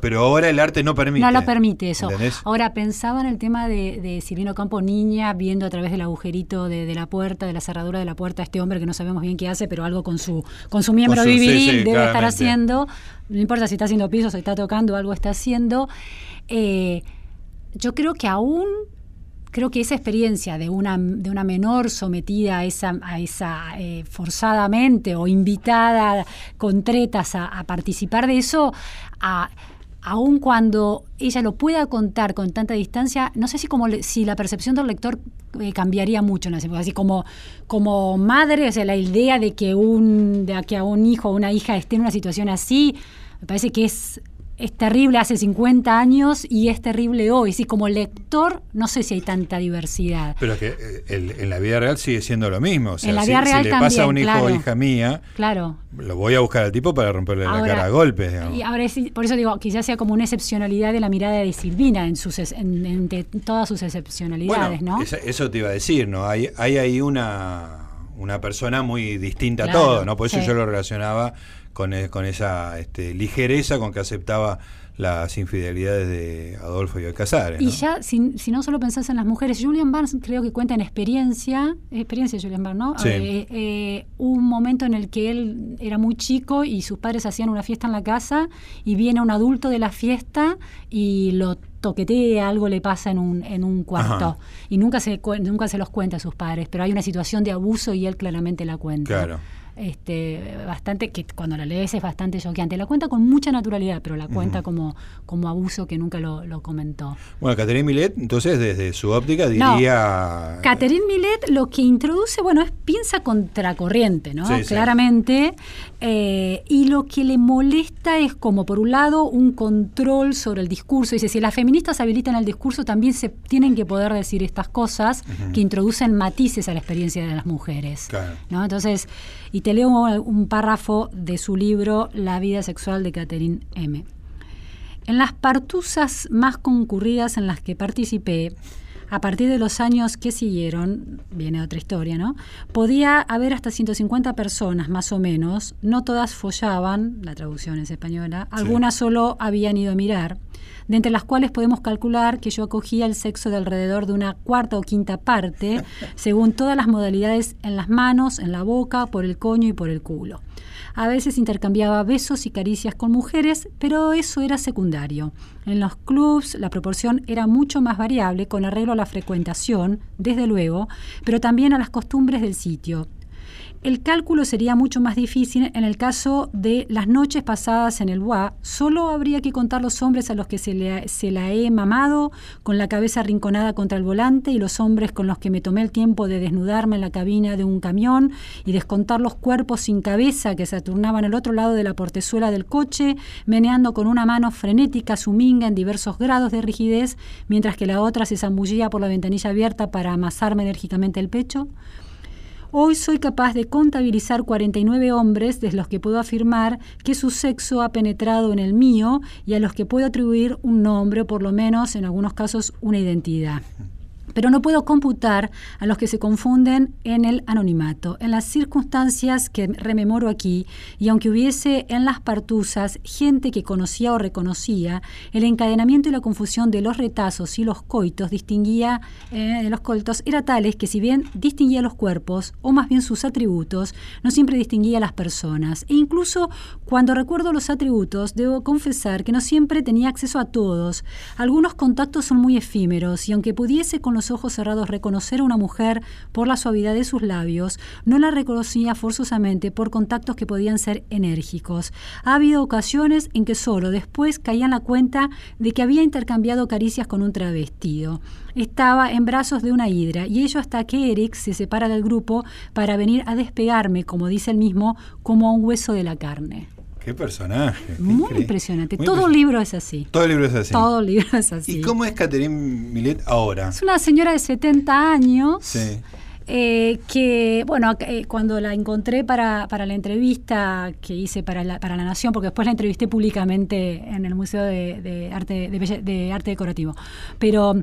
pero ahora el arte no permite. No lo permite eso. Ahora pensaba en el tema de, de, Silvino Campo, niña, viendo a través del agujerito de, la puerta, de la cerradura de la puerta, a este hombre que no sabemos bien qué hace, pero algo con su, con su miembro viril debe estar haciendo. No importa si está haciendo pisos, si está tocando, algo está haciendo. Eh, yo creo que aún creo que esa experiencia de una, de una menor sometida a esa, a esa eh, forzadamente o invitada con tretas a, a participar de eso, a, aun cuando ella lo pueda contar con tanta distancia, no sé si como si la percepción del lector eh, cambiaría mucho así como como madre, o sea, la idea de que un de que a un hijo o una hija esté en una situación así, me parece que es es terrible hace 50 años y es terrible hoy. Sí, como lector, no sé si hay tanta diversidad. Pero es que eh, en la vida real sigue siendo lo mismo. O sea, en la vida si, real si le pasa a un hijo o hija mía, claro. lo voy a buscar al tipo para romperle la cara a golpes. Y ahora por eso digo, quizás sea como una excepcionalidad de la mirada de Silvina en, sus, en, todas sus excepcionalidades, ¿no? eso te iba a decir, ¿no? Hay, hay ahí una, una persona muy distinta a todo, ¿no? Por eso yo lo relacionaba con, e, con esa este, ligereza con que aceptaba las infidelidades de Adolfo y de Casares. Y ya, si, no solo pensás en las mujeres, Julian Barnes creo que cuenta en experiencia, experiencia Julian Barnes, ¿no? Eh, eh, un momento en el que él era muy chico y sus padres hacían una fiesta en la casa y viene un adulto de la fiesta y lo toquetea, algo le pasa en un, en un cuarto. Y nunca se, nunca se los cuenta a sus padres, pero hay una situación de abuso y él claramente la cuenta. Claro este, bastante, que cuando la lees es bastante choqueante. La cuenta con mucha naturalidad, pero la cuenta como, como abuso que nunca lo, comentó. Bueno, Catherine Millet, entonces, desde su óptica diría... No, Catherine Millet lo que introduce, bueno, es piensa contracorriente, ¿no? Claramente. Eh, y lo que le molesta es como, por un lado, un control sobre el discurso. Dice, si las feministas habilitan el discurso, también se tienen que poder decir estas cosas que introducen matices a la experiencia de las mujeres. ¿no? Entonces, y te leo un párrafo de su libro La vida sexual de Catherine M. En las partusas más concurridas en las que participé, a partir de los años que siguieron, viene otra historia, ¿no? Podía haber hasta 150 personas, más o menos. No todas follaban, la traducción es española, algunas solo habían ido a mirar de entre las cuales podemos calcular que yo acogía el sexo de alrededor de una cuarta o quinta parte, según todas las modalidades en las manos, en la boca, por el coño y por el culo. A veces intercambiaba besos y caricias con mujeres, pero eso era secundario. En los clubs la proporción era mucho más variable con arreglo a la frecuentación, desde luego, pero también a las costumbres del sitio. El cálculo sería mucho más difícil en el caso de las noches pasadas en el Bois. Solo habría que contar los hombres a los que se, se la he mamado con la cabeza arrinconada contra el volante y los hombres con los que me tomé el tiempo de desnudarme en la cabina de un camión y descontar los cuerpos sin cabeza que se turnaban al otro lado de la portezuela del coche, meneando con una mano frenética su minga en diversos grados de rigidez, mientras que la otra se zambullía por la ventanilla abierta para amasarme enérgicamente el pecho. Hoy soy capaz de contabilizar 49 hombres de los que puedo afirmar que su sexo ha penetrado en el mío y a los que puedo atribuir un nombre o por lo menos en algunos casos una identidad pero no puedo computar a los que se confunden en el anonimato. En las circunstancias que rememoro aquí, y aunque hubiese en las partusas gente que conocía o reconocía, el encadenamiento y la confusión de los retazos y los coitos distinguía eh, de los coitos era tales que si bien distinguía los cuerpos, o más bien sus atributos, no siempre distinguía las personas. E incluso cuando recuerdo los atributos, debo confesar que no siempre tenía acceso a todos. Algunos contactos son muy efímeros, y aunque pudiese con los ojos cerrados reconocer a una mujer por la suavidad de sus labios, no la reconocía forzosamente por contactos que podían ser enérgicos. Ha habido ocasiones en que solo después caía en la cuenta de que había intercambiado caricias con un travestido. Estaba en brazos de una hidra y ello hasta que Eric se separa del grupo para venir a despegarme, como dice él mismo, como a un hueso de la carne. Qué personaje. qué Muy impresionante. Muy Todo impresionante. libro es así. Todo el libro es así. Todo libro es así. ¿Y cómo es Catherine Millet ahora? Es una señora de 70 años. Sí. eh, que, bueno, eh, cuando la encontré para, para la entrevista que hice para la, para la Nación, porque después la entrevisté públicamente en el Museo de, de Arte, de, Belle- de Arte Decorativo, pero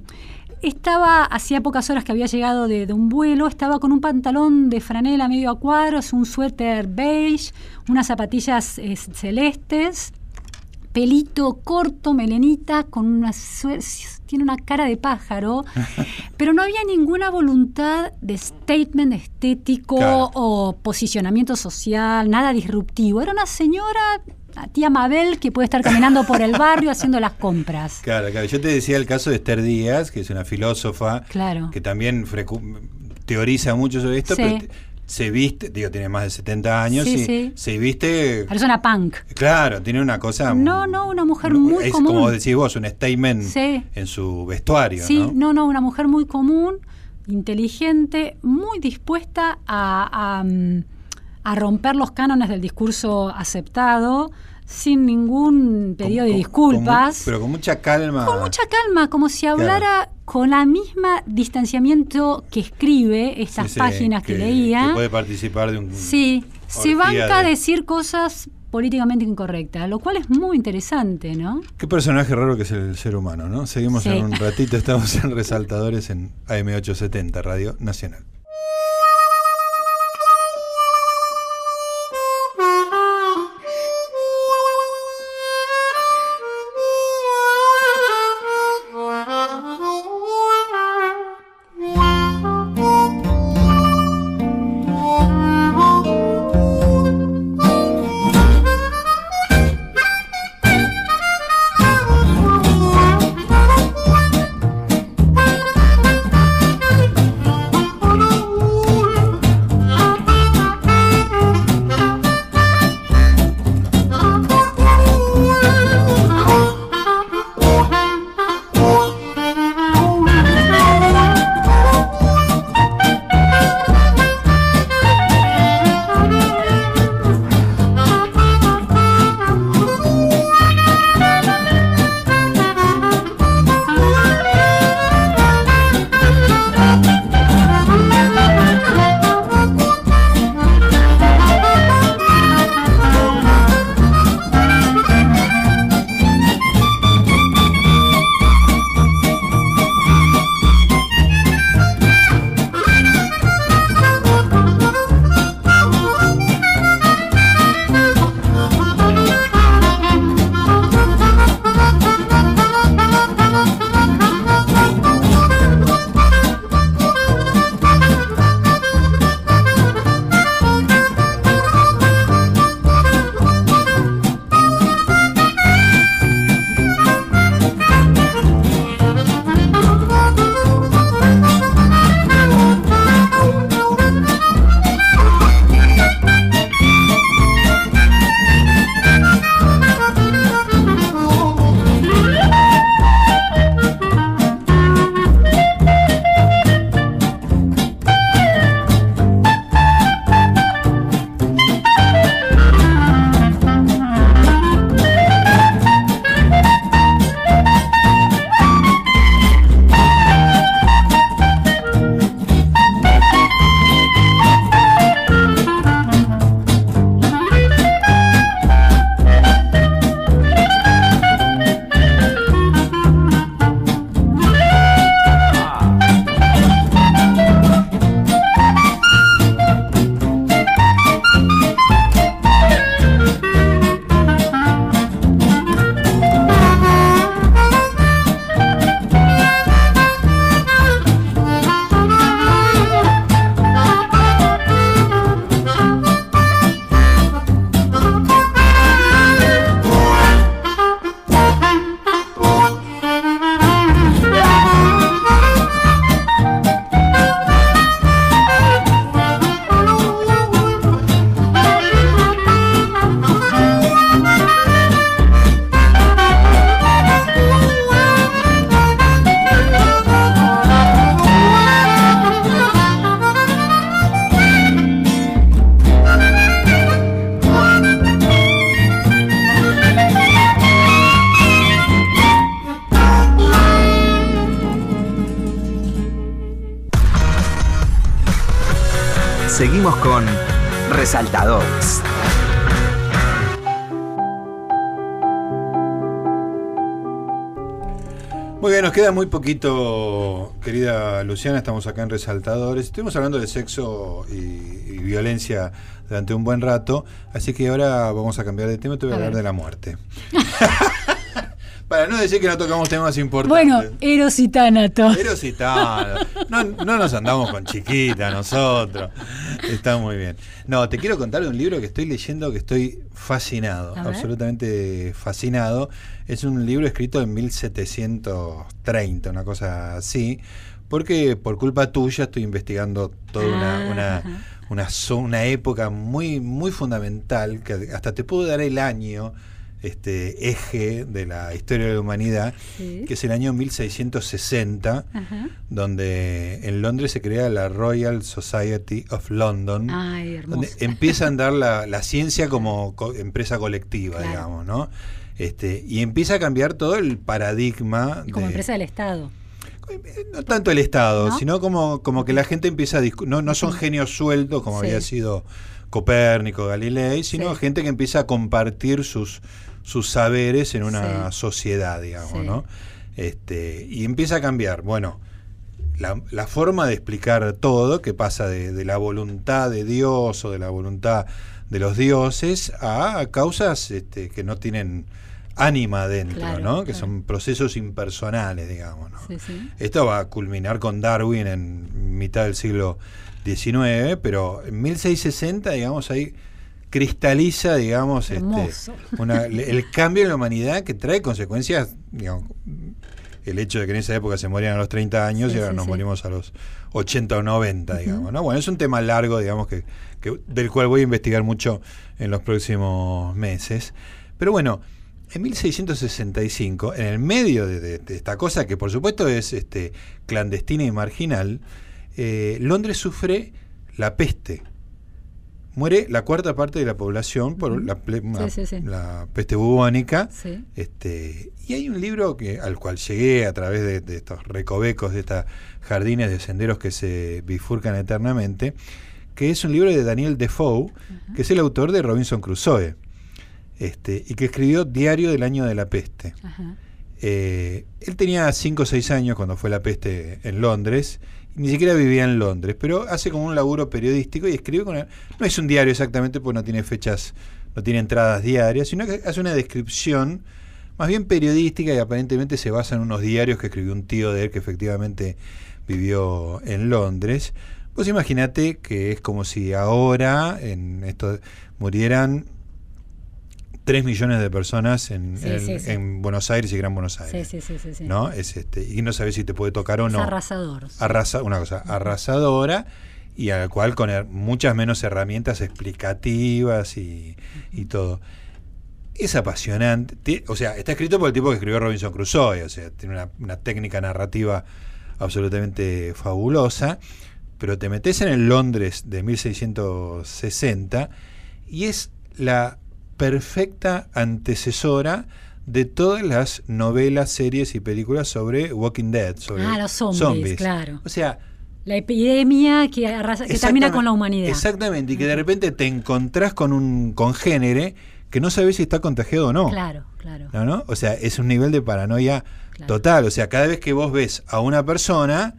estaba, hacía pocas horas que había llegado de, de un vuelo, estaba con un pantalón de franela medio a cuadros, un suéter beige, unas zapatillas eh, celestes, pelito corto, melenita, con una tiene una cara de pájaro, pero no había ninguna voluntad de statement estético Claro. o posicionamiento social, nada disruptivo. Era una señora, tía Mabel, que puede estar caminando por el barrio haciendo las compras. Claro, claro. Yo te decía el caso de Esther Díaz, que es una filósofa Claro. que también teoriza mucho sobre esto, Sí. pero se viste, digo, tiene más de 70 años Sí, y sí. se viste, Persona punk. claro, tiene una cosa... No, no, una mujer no, muy es común. como decís vos, un statement Sí. en su vestuario, Sí, ¿no? no, no, una mujer muy común, inteligente, muy dispuesta a, a, mm, a romper los cánones del discurso aceptado, sin ningún pedido Con- de con disculpas. pero con mucha calma. Con mucha calma, como si hablara con la misma distanciamiento que escribe estas Sí, páginas que, leía. Que puede participar de un... Sí, se banca a de- decir cosas políticamente incorrectas, lo cual es muy interesante, ¿no? Qué personaje raro que es el ser humano, ¿no? Seguimos Sí. en un ratito, estamos en Resaltadores en AM870, Radio Nacional. Muy poquito, querida Luciana, estamos acá en Resaltadores. Estuvimos hablando de sexo y, y violencia durante un buen rato, así que ahora vamos a cambiar de tema y te voy a, A hablar ver. de la muerte. Para no decir que no tocamos temas importantes. Bueno, Eros y Tánato. Eros y tal. No, no nos andamos con chiquita nosotros. Está muy bien. No, te quiero contar un libro que estoy leyendo que estoy fascinado, absolutamente fascinado. Es un libro escrito en 1730, una cosa así. Porque por culpa tuya estoy investigando toda una, Ah, una, una, una época muy, muy fundamental, que hasta te puedo dar el año, este eje de la historia de la humanidad, Sí. que es el año 1660, Ajá. donde en Londres se crea la Royal Society of London, Ay, donde empieza a andar la, la ciencia como co- empresa colectiva, Claro. digamos, ¿no? Este, y empieza a cambiar todo el paradigma Como de- empresa del Estado. no tanto el Estado, ¿No? sino como, como que la gente empieza a no, no son genios sueltos como Sí. había sido Copérnico, Galilei, sino Sí. gente que empieza a compartir sus, sus saberes en una Sí. sociedad, digamos, Sí. ¿no? Este, y empieza a cambiar, bueno, la, la forma de explicar todo, que pasa de, de la voluntad de Dios o de la voluntad de los dioses a causas este, que no tienen ánima dentro, Claro, ¿no? Que son procesos impersonales, digamos, ¿no? Sí, sí. Esto va a culminar con Darwin en mitad del siglo XIX, pero en 1660, digamos, ahí cristaliza, digamos, este, una- el cambio en la humanidad que trae consecuencias, digamos, el hecho de que en esa época se morían a los 30 años Sí, y ahora sí, nos sí. morimos a los 80 o 90, digamos, ¿no? Bueno, es un tema largo, digamos, que, que- del cual voy a investigar mucho en los próximos meses. Pero bueno, en 1665, en el medio de, de- de esta cosa, que por supuesto es este, clandestina y marginal, eh, Londres sufre la peste. Muere la cuarta parte de la población por la, ple- una- Sí, sí, sí. la peste bubónica. Sí. Este, y hay un libro que, al cual llegué a través de, de estos recovecos, de estas jardines de senderos que se bifurcan eternamente, que es un libro de Daniel Defoe, que es el autor de Robinson Crusoe, este, y que escribió Diario del Año de la Peste. Eh, él tenía 5 o 6 años cuando fue la peste en Londres, ni siquiera vivía en Londres, pero hace como un laburo periodístico y escribe con... el- no es un diario exactamente porque no tiene fechas, no tiene entradas diarias, sino que hace una descripción más bien periodística y aparentemente se basa en unos diarios que escribió un tío de él que efectivamente vivió en Londres. Pues imagínate que es como si ahora en esto murieran 3 millones de personas en, Sí, en- sí, sí. en Buenos Aires y Gran Buenos Aires. sí, sí, sí, sí. ¿no? Es este, y no sabes si te puede tocar o Es no. arrasador. sí. Arrasa, una cosa arrasadora y al cual con muchas menos herramientas explicativas y, y todo. Es apasionante. O sea, está escrito por el tipo que escribió Robinson Crusoe, o sea, tiene una, una técnica narrativa absolutamente fabulosa, pero te metes en el Londres de 1660 y es la perfecta antecesora de todas las novelas, series y películas sobre Walking Dead, sobre Ah, los zombies, claro. O sea, La epidemia que, arrasa- que termina con la humanidad. Exactamente, y que de repente te encontrás con un congénere que no sabes si está contagiado o no. Claro, claro. ¿No, no? O sea, es un nivel de paranoia Claro. total. O sea, cada vez que vos ves a una persona,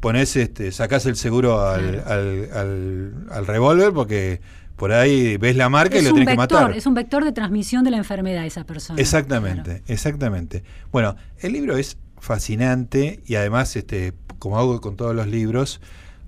pones este, sacás el seguro al, Claro. al, al- al revólver porque por ahí ves la marca y lo tenés que vector, matar. es un vector de transmisión de la enfermedad esa persona. Exactamente, Claro. exactamente. Bueno, el libro es fascinante y además, este, como hago con todos los libros,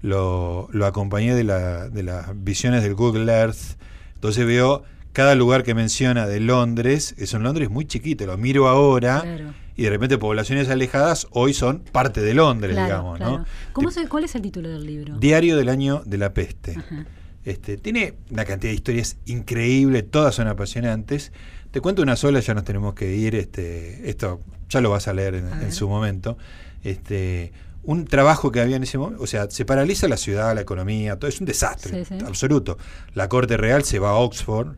lo, lo acompañé de, la- de las visiones del Google Earth. Entonces veo cada lugar que menciona de Londres, es un Londres muy chiquito, lo miro ahora Claro. y de repente poblaciones alejadas hoy son parte de Londres, Claro, digamos, claro. ¿no? ¿Cómo Te- ¿Cuál es el título del libro? Diario del año de la peste. Ajá. Este, tiene una cantidad de historias increíbles, todas son apasionantes. Te cuento una sola, ya nos tenemos que ir. Este, esto ya lo vas a leer en, A en su momento. Este, un trabajo que había en ese momento, o sea, se paraliza la ciudad, la economía, todo es un desastre Sí, sí. absoluto. La corte real se va a Oxford,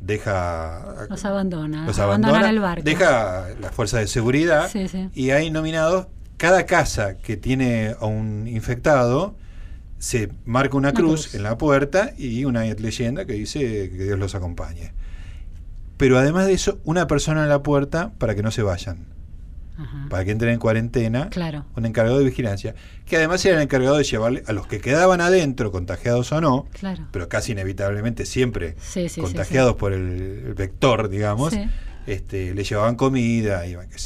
deja Los abandona. los abandona, el barco. deja las fuerzas de seguridad sí. y hay nominados cada casa que tiene a un infectado se marca una, Una cruz, cruz. en la puerta y una leyenda que dice que Dios los acompañe. Pero además de eso, una persona en la puerta para que no se vayan, Ajá. para que entren en cuarentena, Claro. un encargado de vigilancia, que además era el encargado de llevarle a los que quedaban adentro, contagiados o no, Claro. pero casi inevitablemente siempre Sí, sí, sí, contagiados por el, el vector, digamos, este, le llevaban comida, iban qué.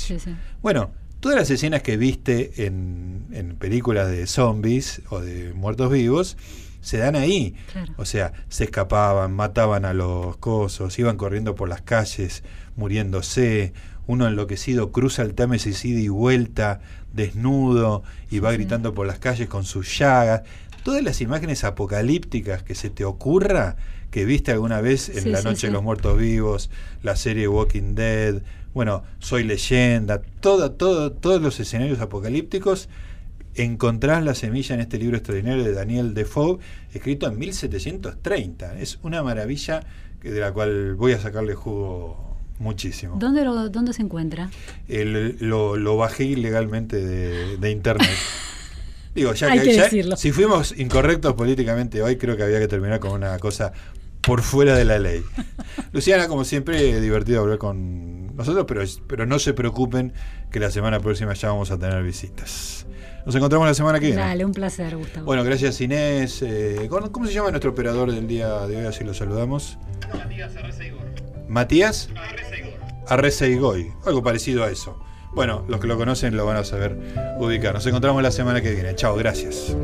Bueno, todas las escenas que viste en, en películas de zombies o de muertos vivos se dan ahí. Claro. O sea, se escapaban, mataban a los cosos, iban corriendo por las calles, muriéndose. Uno enloquecido cruza el Támesis ida y vuelta, desnudo, y va Sí. gritando por las calles con sus llagas. Todas las imágenes apocalípticas que se te ocurra, que viste alguna vez en Sí, La sí, Noche de los Muertos Vivos, la serie Walking Dead, bueno, Soy Leyenda, todo, todo, todos los escenarios apocalípticos, encontrás la semilla en este libro extraordinario de Daniel Defoe, escrito en 1730. Es una maravilla que- de la cual voy a sacarle jugo muchísimo. ¿Dónde, lo- ¿Dónde se encuentra? El- lo, lo bajé ilegalmente de, de internet. Digo, ya Hay que, que ya- decirlo. si fuimos incorrectos políticamente hoy, creo que había que terminar con una cosa por fuera de la ley. Luciana, como siempre, divertido hablar con nosotros, pero, pero no se preocupen que la semana próxima ya vamos a tener visitas. Nos encontramos la semana que viene. Dale, un placer, Gustavo. Bueno, gracias Inés. Eh, ¿cómo se llama nuestro operador del día de hoy? Así lo saludamos. Matías Arrezeigoy. Algo parecido a eso. Bueno, los que lo conocen lo van a saber ubicar. Nos encontramos la semana que viene. Chao, gracias.